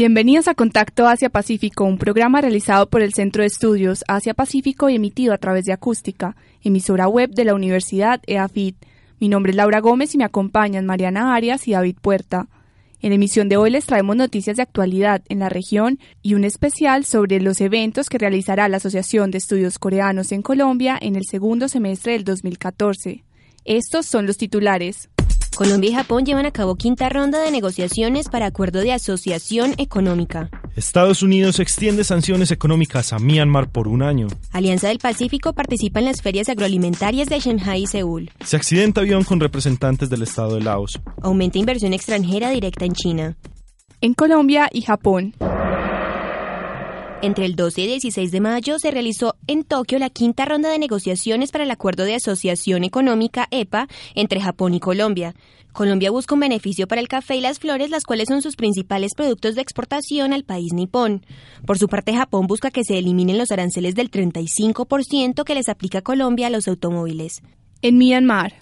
Bienvenidos a Contacto Asia-Pacífico, un programa realizado por el Centro de Estudios Asia-Pacífico y emitido a través de Acústica, emisora web de la Universidad EAFIT. Mi nombre es Laura Gómez y me acompañan Mariana Arias y David Puerta. En la emisión de hoy les traemos noticias de actualidad en la región y un especial sobre los eventos que realizará la Asociación de Estudios Coreanos en Colombia en el segundo semestre del 2014. Estos son los titulares. Colombia y Japón llevan a cabo quinta ronda de negociaciones para acuerdo de asociación económica. Estados Unidos extiende sanciones económicas a Myanmar por un año. Alianza del Pacífico participa en las ferias agroalimentarias de Shanghai y Seúl. Se accidenta avión con representantes del Estado de Laos. Aumenta inversión extranjera directa en China. En Colombia y Japón. Entre el 12 y 16 de mayo se realizó en Tokio la quinta ronda de negociaciones para el Acuerdo de Asociación Económica EPA entre Japón y Colombia. Colombia busca un beneficio para el café y las flores, las cuales son sus principales productos de exportación al país nipón. Por su parte, Japón busca que se eliminen los aranceles del 35% que les aplica Colombia a los automóviles. En Myanmar.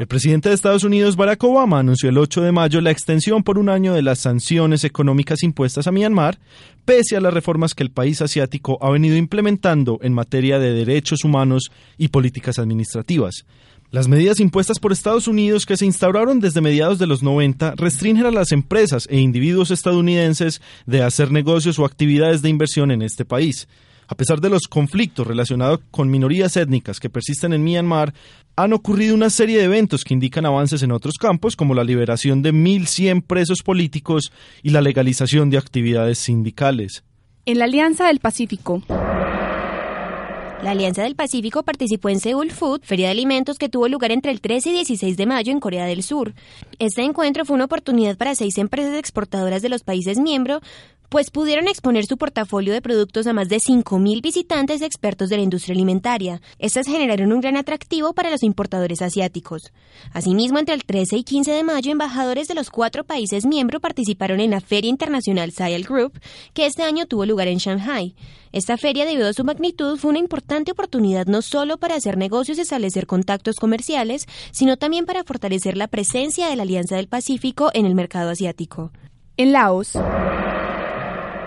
El presidente de Estados Unidos, Barack Obama, anunció el 8 de mayo la extensión por un año de las sanciones económicas impuestas a Myanmar, pese a las reformas que el país asiático ha venido implementando en materia de derechos humanos y políticas administrativas. Las medidas impuestas por Estados Unidos que se instauraron desde mediados de los 90 restringen a las empresas e individuos estadounidenses de hacer negocios o actividades de inversión en este país. A pesar de los conflictos relacionados con minorías étnicas que persisten en Myanmar, han ocurrido una serie de eventos que indican avances en otros campos, como la liberación de 1.100 presos políticos y la legalización de actividades sindicales. En la Alianza del Pacífico. La Alianza del Pacífico participó en Seoul Food, feria de alimentos que tuvo lugar entre el 13 y 16 de mayo en Corea del Sur. Este encuentro fue una oportunidad para seis empresas exportadoras de los países miembros pues pudieron exponer su portafolio de productos a más de 5.000 visitantes expertos de la industria alimentaria. Estas generaron un gran atractivo para los importadores asiáticos. Asimismo, entre el 13 y 15 de mayo, embajadores de los cuatro países miembros participaron en la Feria Internacional Sial Group, que este año tuvo lugar en Shanghai. Esta feria, debido a su magnitud, fue una importante oportunidad no solo para hacer negocios y establecer contactos comerciales, sino también para fortalecer la presencia de la Alianza del Pacífico en el mercado asiático. En Laos.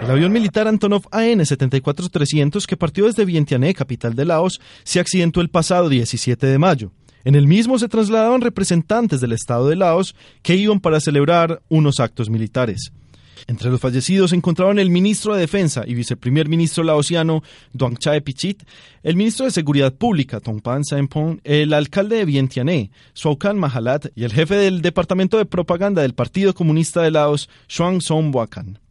El avión militar Antonov AN-74300 que partió desde Vientiane, capital de Laos, se accidentó el pasado 17 de mayo. En el mismo se trasladaban representantes del Estado de Laos que iban para celebrar unos actos militares. Entre los fallecidos se encontraban el ministro de Defensa y viceprimer ministro laosiano Duang Chae Pichit, el ministro de Seguridad Pública Tongpan Sampong, el alcalde de Vientiane, Suaukan Mahalat y el jefe del departamento de propaganda del Partido Comunista de Laos, Xuan Sombuakan.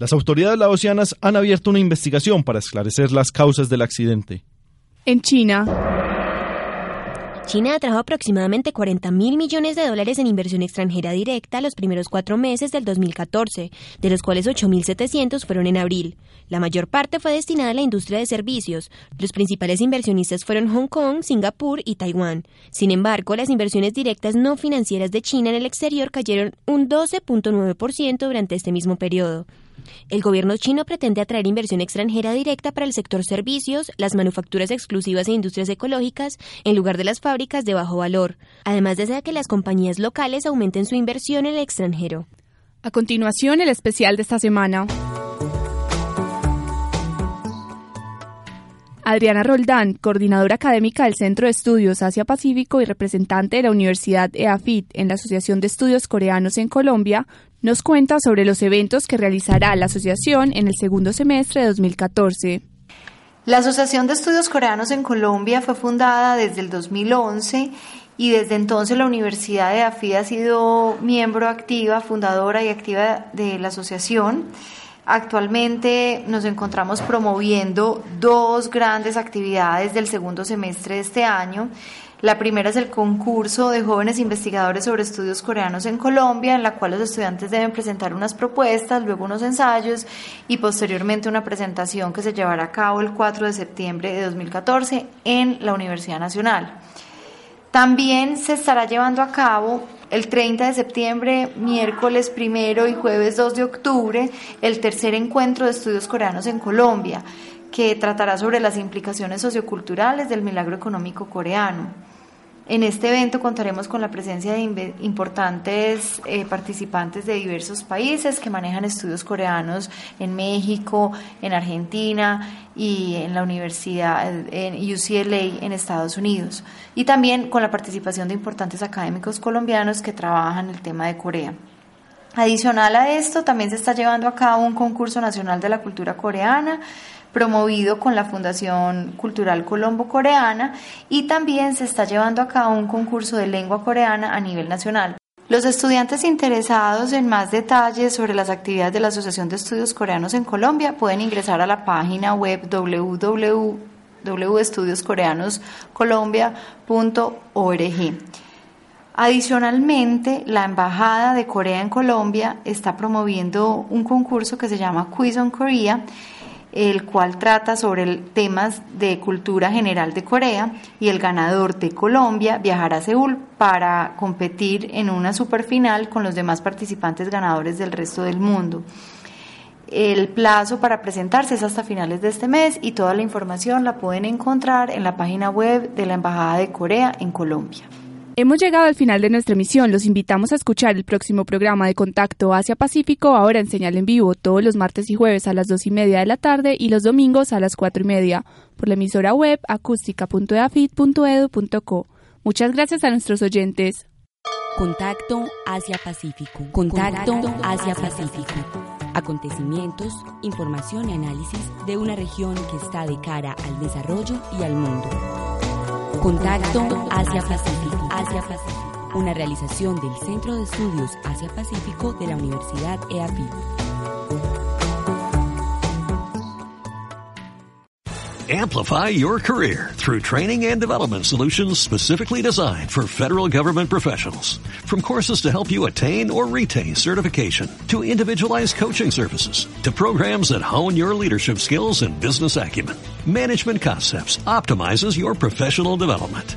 Las autoridades laosianas han abierto una investigación para esclarecer las causas del accidente. En China. China atrajo aproximadamente 40 mil millones de dólares en inversión extranjera directa los primeros cuatro meses del 2014, de los cuales 8.700 fueron en abril. La mayor parte fue destinada a la industria de servicios. Los principales inversionistas fueron Hong Kong, Singapur y Taiwán. Sin embargo, las inversiones directas no financieras de China en el exterior cayeron un 12.9% durante este mismo periodo. El gobierno chino pretende atraer inversión extranjera directa para el sector servicios, las manufacturas exclusivas e industrias ecológicas, en lugar de las fábricas de bajo valor. Además desea que las compañías locales aumenten su inversión en el extranjero. A continuación, el especial de esta semana. Adriana Roldán, coordinadora académica del Centro de Estudios Asia-Pacífico y representante de la Universidad EAFIT en la Asociación de Estudios Coreanos en Colombia, nos cuenta sobre los eventos que realizará la asociación en el segundo semestre de 2014. La Asociación de Estudios Coreanos en Colombia fue fundada desde el 2011 y desde entonces la Universidad de AFID ha sido miembro activa, fundadora y activa de la asociación. Actualmente nos encontramos promoviendo dos grandes actividades del segundo semestre de este año. La primera es el concurso de jóvenes investigadores sobre estudios coreanos en Colombia, en la cual los estudiantes deben presentar unas propuestas, luego unos ensayos y posteriormente una presentación que se llevará a cabo el 4 de septiembre de 2014 en la Universidad Nacional. También se estará llevando a cabo el 30 de septiembre, miércoles primero y jueves 2 de octubre, el tercer encuentro de estudios coreanos en Colombia, que tratará sobre las implicaciones socioculturales del milagro económico coreano. En este evento contaremos con la presencia de importantes eh, participantes de diversos países que manejan estudios coreanos en México, en Argentina y en la Universidad UCLA en Estados Unidos. Y también con la participación de importantes académicos colombianos que trabajan el tema de Corea. Adicional a esto, también se está llevando a cabo un concurso nacional de la cultura coreana promovido con la Fundación Cultural Colombo Coreana y también se está llevando a cabo un concurso de lengua coreana a nivel nacional. Los estudiantes interesados en más detalles sobre las actividades de la Asociación de Estudios Coreanos en Colombia pueden ingresar a la página web www.estudioscoreanoscolombia.org. Adicionalmente, la Embajada de Corea en Colombia está promoviendo un concurso que se llama Quiz on Korea el cual trata sobre temas de cultura general de Corea y el ganador de Colombia viajará a Seúl para competir en una superfinal con los demás participantes ganadores del resto del mundo. El plazo para presentarse es hasta finales de este mes y toda la información la pueden encontrar en la página web de la Embajada de Corea en Colombia. Hemos llegado al final de nuestra emisión. Los invitamos a escuchar el próximo programa de Contacto Asia-Pacífico, ahora en señal en vivo, todos los martes y jueves a las dos y media de la tarde y los domingos a las cuatro y media, por la emisora web acústica.eafit.edu.co. Muchas gracias a nuestros oyentes. Contacto Asia-Pacífico. Contacto Asia-Pacífico. Acontecimientos, información y análisis de una región que está de cara al desarrollo y al mundo. Contacto Asia-Pacífico. Asia-Pacífico. Una realización del Centro de Estudios Asia-Pacífico de la Universidad EAPI. Amplify your career through training and development solutions specifically designed for federal government professionals. From courses to help you attain or retain certification, to individualized coaching services, to programs that hone your leadership skills and business acumen, Management Concepts optimizes your professional development.